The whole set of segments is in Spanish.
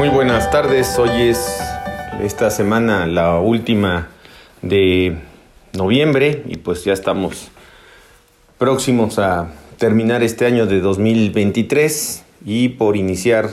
Muy buenas tardes, hoy es esta semana la última de noviembre y pues ya estamos próximos a terminar este año de 2023 y por iniciar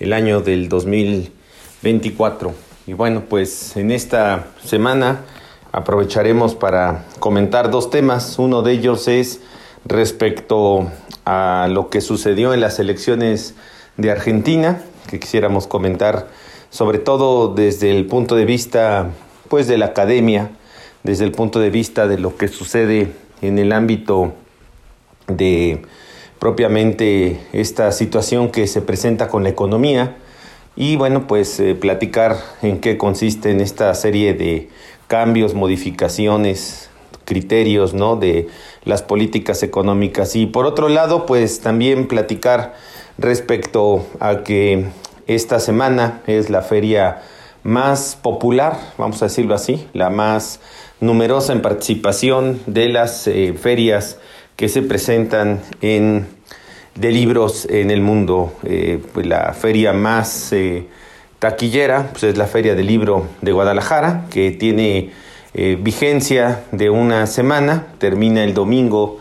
el año del 2024. Y bueno, pues en esta semana aprovecharemos para comentar dos temas. Uno de ellos es respecto a lo que sucedió en las elecciones de Argentina que quisiéramos comentar, sobre todo desde el punto de vista pues de la academia, desde el punto de vista de lo que sucede en el ámbito de propiamente esta situación que se presenta con la economía y bueno pues eh, platicar en qué consiste en esta serie de cambios, modificaciones, criterios, ¿no? de las políticas económicas y por otro lado pues también platicar respecto a que esta semana es la feria más popular, vamos a decirlo así, la más numerosa en participación de las eh, ferias que se presentan en, de libros en el mundo. Eh, pues la feria más eh, taquillera pues es la Feria del Libro de Guadalajara, que tiene vigencia de una semana, termina el domingo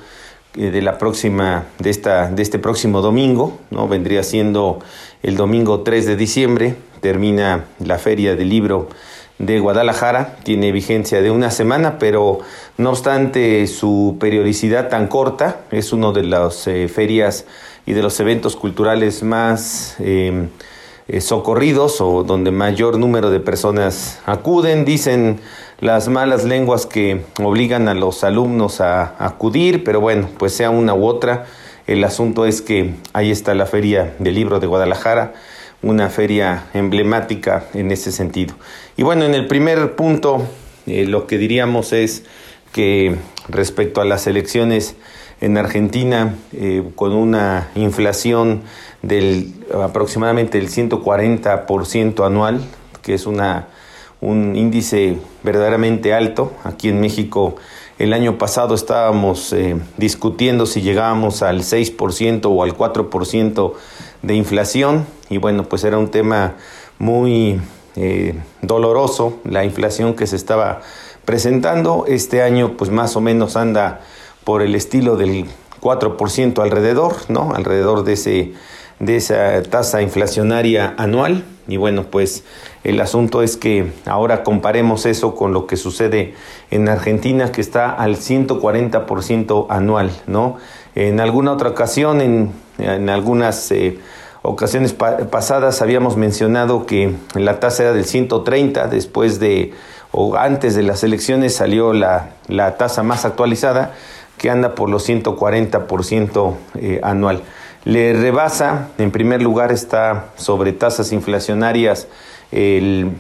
de la próxima, de esta, de este próximo domingo, ¿no? Vendría siendo el domingo 3 de diciembre, termina la Feria del Libro de Guadalajara, tiene vigencia de una semana, pero no obstante su periodicidad tan corta, es uno de las eh, ferias y de los eventos culturales más em, eh, socorridos o donde mayor número de personas acuden, dicen las malas lenguas que obligan a los alumnos a, acudir, pero bueno, pues sea una u otra, el asunto es que ahí está la Feria del Libro de Guadalajara, una feria emblemática en ese sentido. Y bueno, en el primer punto, eh, lo que diríamos es que respecto a las elecciones en Argentina, eh, con una inflación del aproximadamente el 140% anual, que es una un índice verdaderamente alto. Aquí en México el año pasado estábamos eh, discutiendo si llegábamos al 6% o al 4% de inflación y bueno, pues era un tema muy eh, doloroso la inflación que se estaba presentando. Este año pues más o menos anda por el estilo del 4% alrededor, ¿no? Alrededor de ese de esa tasa inflacionaria anual. Y bueno, pues el asunto es que ahora comparemos eso con lo que sucede en Argentina, que está al 140% anual, ¿no? En alguna otra ocasión, en, en algunas eh, ocasiones pasadas, habíamos mencionado que la tasa era del 130, después de o antes de las elecciones salió la, la tasa más actualizada, que anda por los 140% eh, anual. Le rebasa, en primer lugar está sobre tasas inflacionarias el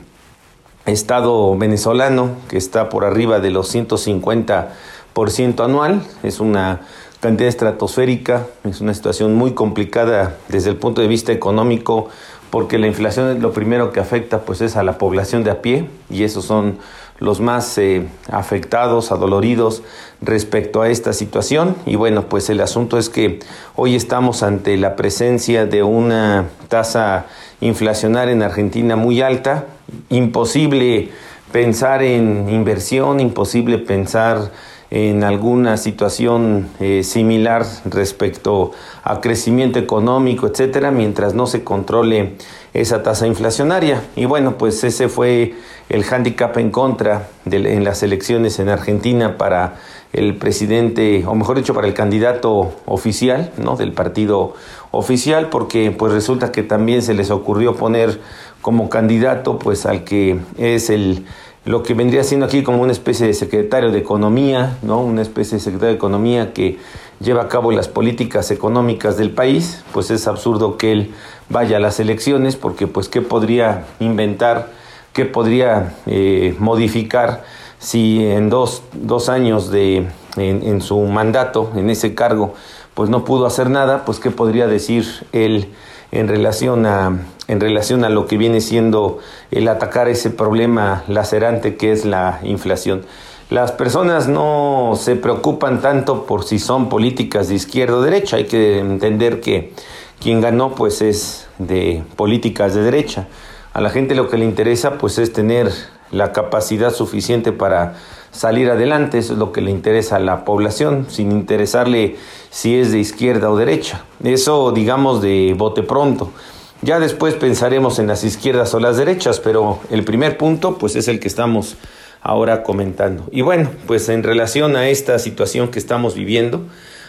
Estado venezolano, que está por arriba de los 150% anual. Es una cantidad estratosférica, es una situación muy complicada desde el punto de vista económico, porque la inflación es lo primero que afecta pues es a la población de a pie y esos son los más eh, afectados, adoloridos respecto a esta situación. Y bueno, pues el asunto es que hoy estamos ante la presencia de una tasa inflacionaria en Argentina muy alta, imposible pensar en inversión, imposible pensar en alguna situación eh, similar respecto a crecimiento económico, etcétera, mientras no se controle esa tasa inflacionaria. Y bueno, pues ese fue el hándicap en contra de, en las elecciones en Argentina para el presidente, o mejor dicho, para el candidato oficial, ¿no? Del partido oficial, porque pues resulta que también se les ocurrió poner como candidato pues al que es el lo que vendría siendo aquí como una especie de secretario de Economía, ¿no? Una especie de secretario de Economía que lleva a cabo las políticas económicas del país, pues es absurdo que él vaya a las elecciones porque pues qué podría inventar, qué podría eh, modificar si en dos, dos años de, en, su mandato, en ese cargo, pues no pudo hacer nada, pues qué podría decir él en relación a, en relación a lo que viene siendo el atacar ese problema lacerante que es la inflación. Las personas no se preocupan tanto por si son políticas de izquierda o derecha, hay que entender que quien ganó pues es de políticas de derecha. A la gente lo que le interesa pues es tener la capacidad suficiente para salir adelante, eso es lo que le interesa a la población, sin interesarle si es de izquierda o derecha. Eso digamos de bote pronto. Ya después pensaremos en las izquierdas o las derechas, pero el primer punto pues es el que estamos ahora comentando. Y bueno, pues en relación a esta situación que estamos viviendo,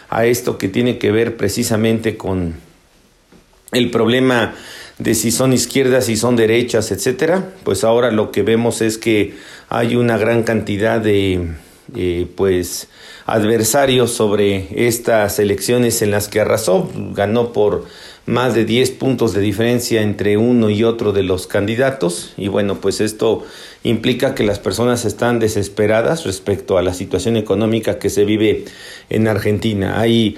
a esto que tiene que ver precisamente con el problema de si son izquierdas, si son derechas, etcétera, pues ahora lo que vemos es que hay una gran cantidad de eh, pues adversarios sobre estas elecciones en las que arrasó, ganó por más de 10 puntos de diferencia entre uno y otro de los candidatos y bueno, pues esto implica que las personas están desesperadas respecto a la situación económica que se vive en Argentina. Hay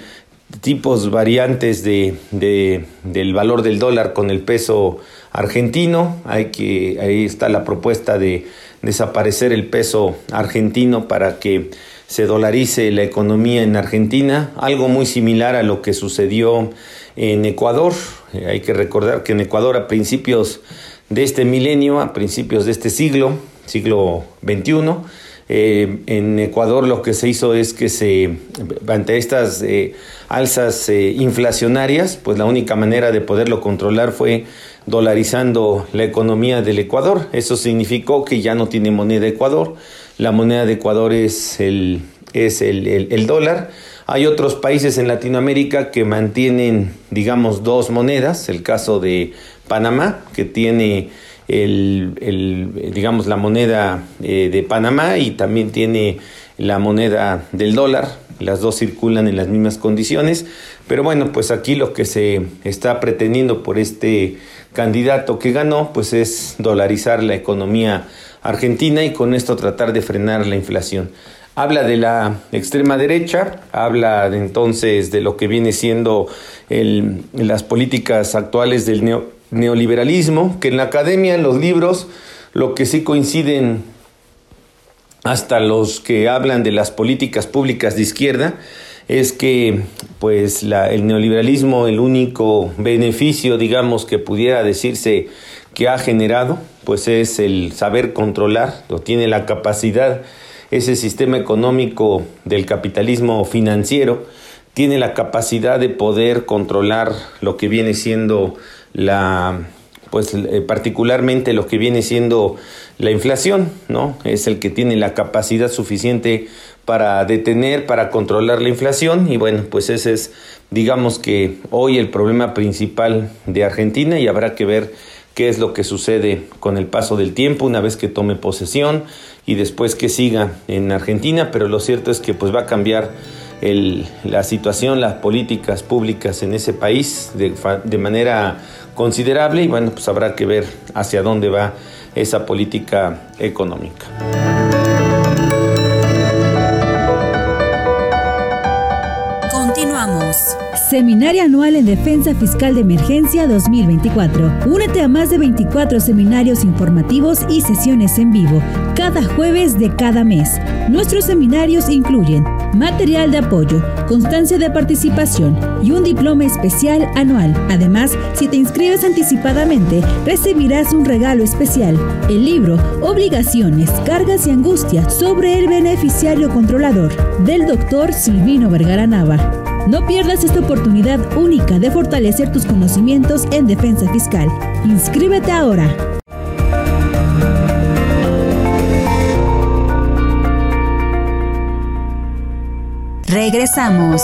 tipos variantes de, de, del valor del dólar con el peso argentino. Hay que, ahí está la propuesta de desaparecer el peso argentino para que se dolarice la economía en Argentina, algo muy similar a lo que sucedió en Ecuador. Eh, hay que recordar que en Ecuador a principios de este milenio, a principios de este siglo, siglo XXI, eh, en Ecuador lo que se hizo es que se, ante estas eh, alzas eh, inflacionarias, pues la única manera de poderlo controlar fue dolarizando la economía del Ecuador. Eso significó que ya no tiene moneda Ecuador. La moneda de Ecuador es el, es el, el dólar. Hay otros países en Latinoamérica que mantienen, digamos, dos monedas. El caso de Panamá, que tiene el, el digamos, la moneda eh, de Panamá y también tiene la moneda del dólar. Las dos circulan en las mismas condiciones. Pero bueno, pues aquí lo que se está pretendiendo por este candidato que ganó, pues es dolarizar la economía argentina y con esto tratar de frenar la inflación. Habla de la extrema derecha, habla entonces de lo que viene siendo las políticas actuales del neo, neoliberalismo, que en la academia, en los libros, lo que sí coinciden hasta los que hablan de las políticas públicas de izquierda, es que pues la, el neoliberalismo, el único beneficio, digamos, que pudiera decirse que ha generado, pues es el saber controlar, lo tiene la capacidad, ese sistema económico del capitalismo financiero, tiene la capacidad de poder controlar lo que viene siendo la pues eh, particularmente lo que viene siendo la inflación, ¿no? Es el que tiene la capacidad suficiente para detener, para controlar la inflación. Y bueno, pues ese es digamos que hoy el problema principal de Argentina y habrá que ver qué es lo que sucede con el paso del tiempo una vez que tome posesión y después que siga en Argentina, pero lo cierto es que pues va a cambiar la situación, las políticas públicas en ese país de manera considerable. Y bueno, pues habrá que ver hacia dónde va esa política económica. Seminario Anual en Defensa Fiscal de Emergencia 2024. Únete a más de 24 seminarios informativos y sesiones en vivo, cada jueves de cada mes. Nuestros seminarios incluyen material de apoyo, constancia de participación y un diploma especial anual. Además, si te inscribes anticipadamente, recibirás un regalo especial, el libro Obligaciones, Cargas y Angustias sobre el beneficiario controlador, del doctor Silvino Vergara Nava. No pierdas esta oportunidad única de fortalecer tus conocimientos en defensa fiscal. Inscríbete ahora. Regresamos.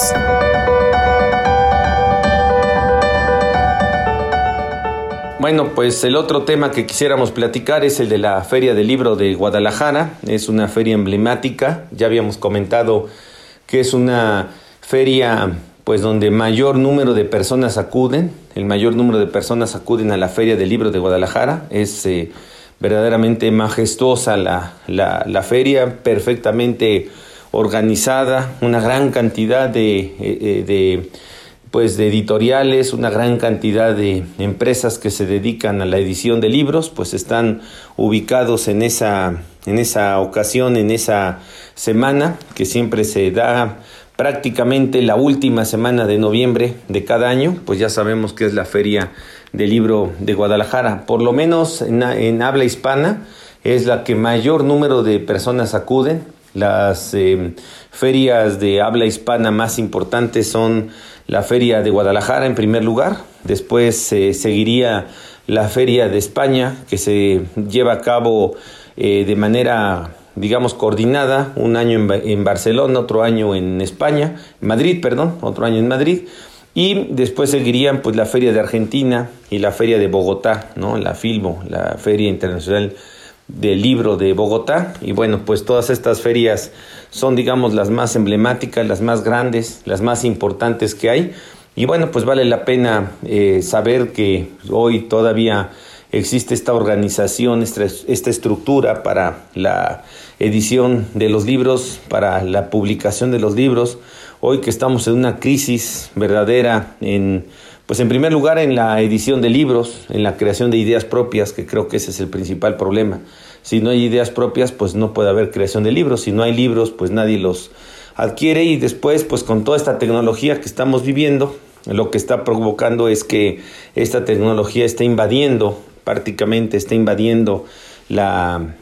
Bueno, pues el otro tema que quisiéramos platicar es el de la Feria del Libro de Guadalajara. Es una feria emblemática. Ya habíamos comentado que es una feria pues donde mayor número de personas acuden, el mayor número de personas acuden a la Feria del Libro de Guadalajara, es eh, verdaderamente majestuosa la, la, feria, perfectamente organizada, una gran cantidad de, eh, eh, de, pues de editoriales, una gran cantidad de empresas que se dedican a la edición de libros, pues están ubicados en esa, en esa ocasión, en esa semana que siempre se da prácticamente la última semana de noviembre de cada año, pues ya sabemos que es la feria del libro de Guadalajara. Por lo menos en, habla hispana es la que mayor número de personas acuden. Las eh, ferias de habla hispana más importantes son la feria de Guadalajara en primer lugar, después se seguiría la feria de España que se lleva a cabo eh, de manera digamos, coordinada, un año en, Barcelona, otro año en España, Madrid, perdón, otro año en Madrid, y después seguirían pues la Feria de Argentina y la Feria de Bogotá, ¿no? La Filmo, la Feria Internacional del Libro de Bogotá, y bueno, pues todas estas ferias son, digamos, las más emblemáticas, las más grandes, las más importantes que hay, y bueno, pues vale la pena eh, saber que hoy todavía existe esta organización, esta estructura para la edición de los libros, para la publicación de los libros. Hoy que estamos en una crisis verdadera en pues en primer lugar en la edición de libros, en la creación de ideas propias, que creo que ese es el principal problema. Si no hay ideas propias, pues no puede haber creación de libros. Si no hay libros, pues nadie los adquiere y después, pues con toda esta tecnología que estamos viviendo, lo que está provocando es que esta tecnología está invadiendo, prácticamente está invadiendo la,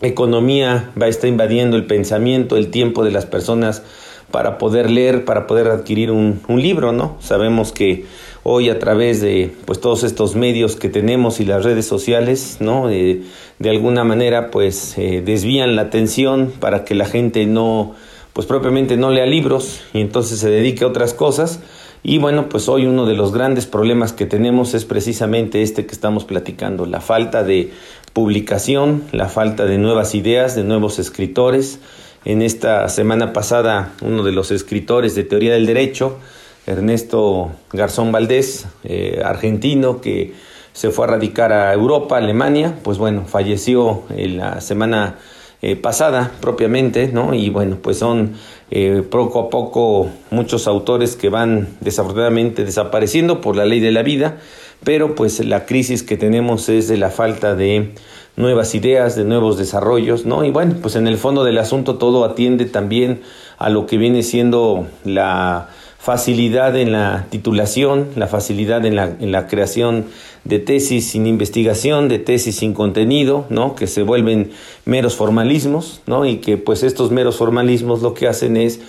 economía va a estar invadiendo el pensamiento, el tiempo de las personas para poder leer, para poder adquirir un, libro, ¿no? Sabemos que hoy a través de pues todos estos medios que tenemos y las redes sociales, ¿no? de alguna manera pues eh, desvían la atención para que la gente no pues propiamente no lea libros y entonces se dedique a otras cosas. Y bueno, pues hoy uno de los grandes problemas que tenemos es precisamente este que estamos platicando, la falta de publicación, la falta de nuevas ideas, de nuevos escritores. En esta semana pasada, uno de los escritores de teoría del derecho, Ernesto Garzón Valdés, eh, argentino, que se fue a radicar a Europa, Alemania, pues bueno, falleció en la semana eh, pasada propiamente, ¿no? Y bueno, pues son eh, poco a poco muchos autores que van desafortunadamente desapareciendo por la ley de la vida pero pues la crisis que tenemos es de la falta de nuevas ideas, de nuevos desarrollos, ¿no? Y bueno, pues en el fondo del asunto todo atiende también a lo que viene siendo la facilidad en la titulación, la facilidad en la, en la creación de tesis sin investigación, de tesis sin contenido, ¿no? Que se vuelven meros formalismos, ¿no? Y que pues estos meros formalismos lo que hacen es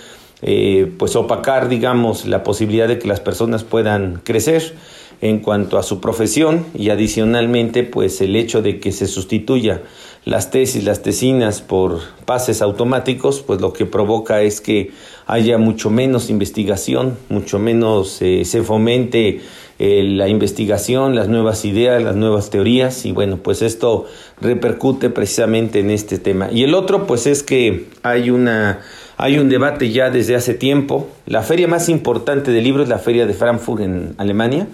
eh, pues opacar, digamos, la posibilidad de que las personas puedan crecer en cuanto a su profesión y adicionalmente pues el hecho de que se sustituya las tesis, las tesinas por pases automáticos, pues lo que provoca es que haya mucho menos investigación, mucho menos eh, se fomente eh, la investigación, las nuevas ideas, las nuevas teorías y bueno, pues esto repercute precisamente en este tema. Y el otro pues es que hay una hay un debate ya desde hace tiempo. La feria más importante de libros es la feria de Frankfurt en Alemania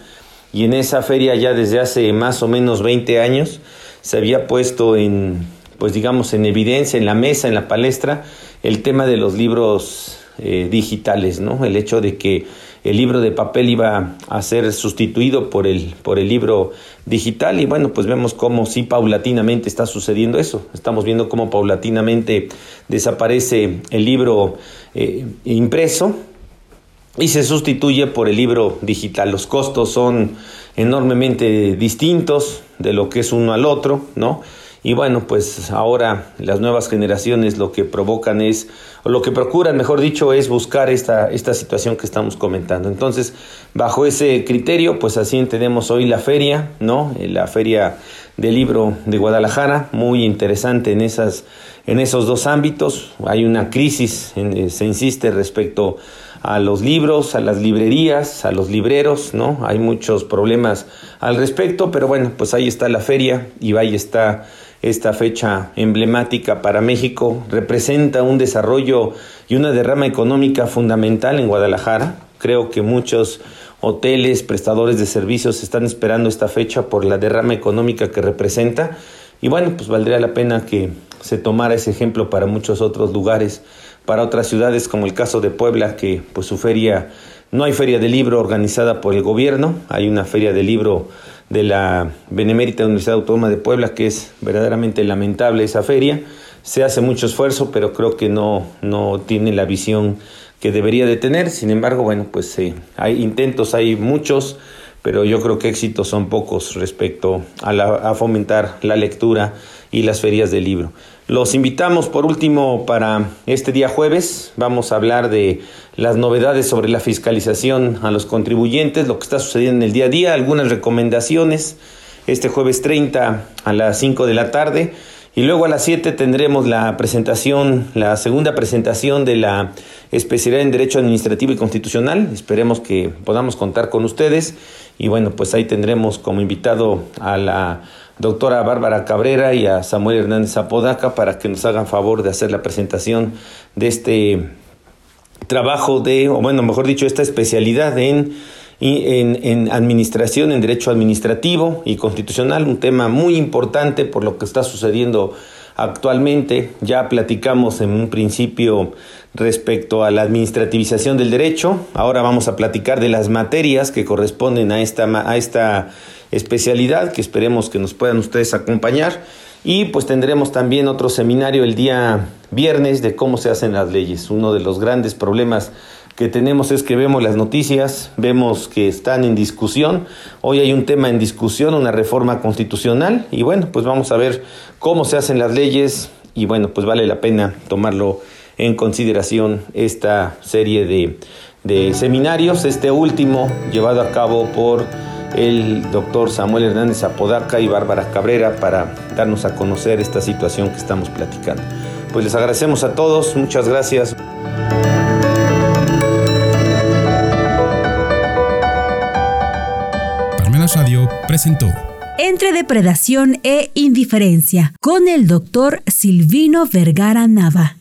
y en esa feria ya desde hace más o menos 20 años se había puesto en, pues digamos, en evidencia, en la mesa, en la palestra, el tema de los libros eh, digitales, ¿no? El hecho de que el libro de papel iba a ser sustituido por el, por el libro digital y bueno, pues vemos cómo sí paulatinamente está sucediendo eso. Estamos viendo cómo paulatinamente desaparece el libro eh, impreso y se sustituye por el libro digital. Los costos son enormemente distintos de lo que es uno al otro, ¿no? Y bueno, pues ahora las nuevas generaciones lo que provocan es, o lo que procuran, mejor dicho, es buscar esta, esta situación que estamos comentando. Entonces, bajo ese criterio, pues así entendemos hoy la feria, ¿no? La feria del libro de Guadalajara, muy interesante en, esas, en esos dos ámbitos. Hay una crisis, se insiste respecto a los libros, a las librerías, a los libreros, ¿no? Hay muchos problemas al respecto, pero bueno, pues ahí está la feria y ahí está esta fecha emblemática para México. Representa un desarrollo y una derrama económica fundamental en Guadalajara. Creo que muchos hoteles, prestadores de servicios están esperando esta fecha por la derrama económica que representa. Y bueno, pues valdría la pena que se tomara ese ejemplo para muchos otros lugares, para otras ciudades como el caso de Puebla, que pues su feria, no hay feria de libro organizada por el gobierno, hay una feria de libro de la Benemérita Universidad Autónoma de Puebla, que es verdaderamente lamentable esa feria. Se hace mucho esfuerzo, pero creo que no, no tiene la visión que debería de tener. Sin embargo, bueno, pues eh, hay intentos, hay muchos, pero yo creo que éxitos son pocos respecto a, a fomentar la lectura y las ferias de libro. Los invitamos por último para este día jueves. Vamos a hablar de las novedades sobre la fiscalización a los contribuyentes, lo que está sucediendo en el día a día, algunas recomendaciones. Este jueves 30 a las 5 de la tarde y luego a las 7 tendremos la presentación, la segunda presentación de la especialidad en Derecho Administrativo y Constitucional. Esperemos que podamos contar con ustedes. Y bueno, pues ahí tendremos como invitado a la doctora Bárbara Cabrera y a Samuel Hernández Apodaca para que nos hagan favor de hacer la presentación de este trabajo de, o bueno, mejor dicho, esta especialidad en en, en, administración, en derecho administrativo y constitucional, un tema muy importante por lo que está sucediendo actualmente. Ya platicamos en un principio respecto a la administrativización del derecho, ahora vamos a platicar de las materias que corresponden a esta, a esta especialidad, que esperemos que nos puedan ustedes acompañar. Y pues tendremos también otro seminario el día viernes de cómo se hacen las leyes, uno de los grandes problemas que tenemos es que vemos las noticias, vemos que están en discusión. Hoy hay un tema en discusión, una reforma constitucional, y bueno, pues vamos a ver cómo se hacen las leyes, y bueno, pues vale la pena tomarlo en consideración esta serie de, de seminarios, este último llevado a cabo por el doctor Samuel Hernández Apodaca y Bárbara Cabrera para darnos a conocer esta situación que estamos platicando. Pues les agradecemos a todos, muchas gracias. Radio presentó Entre depredación e indiferencia con el doctor Silvino Vergara Nava.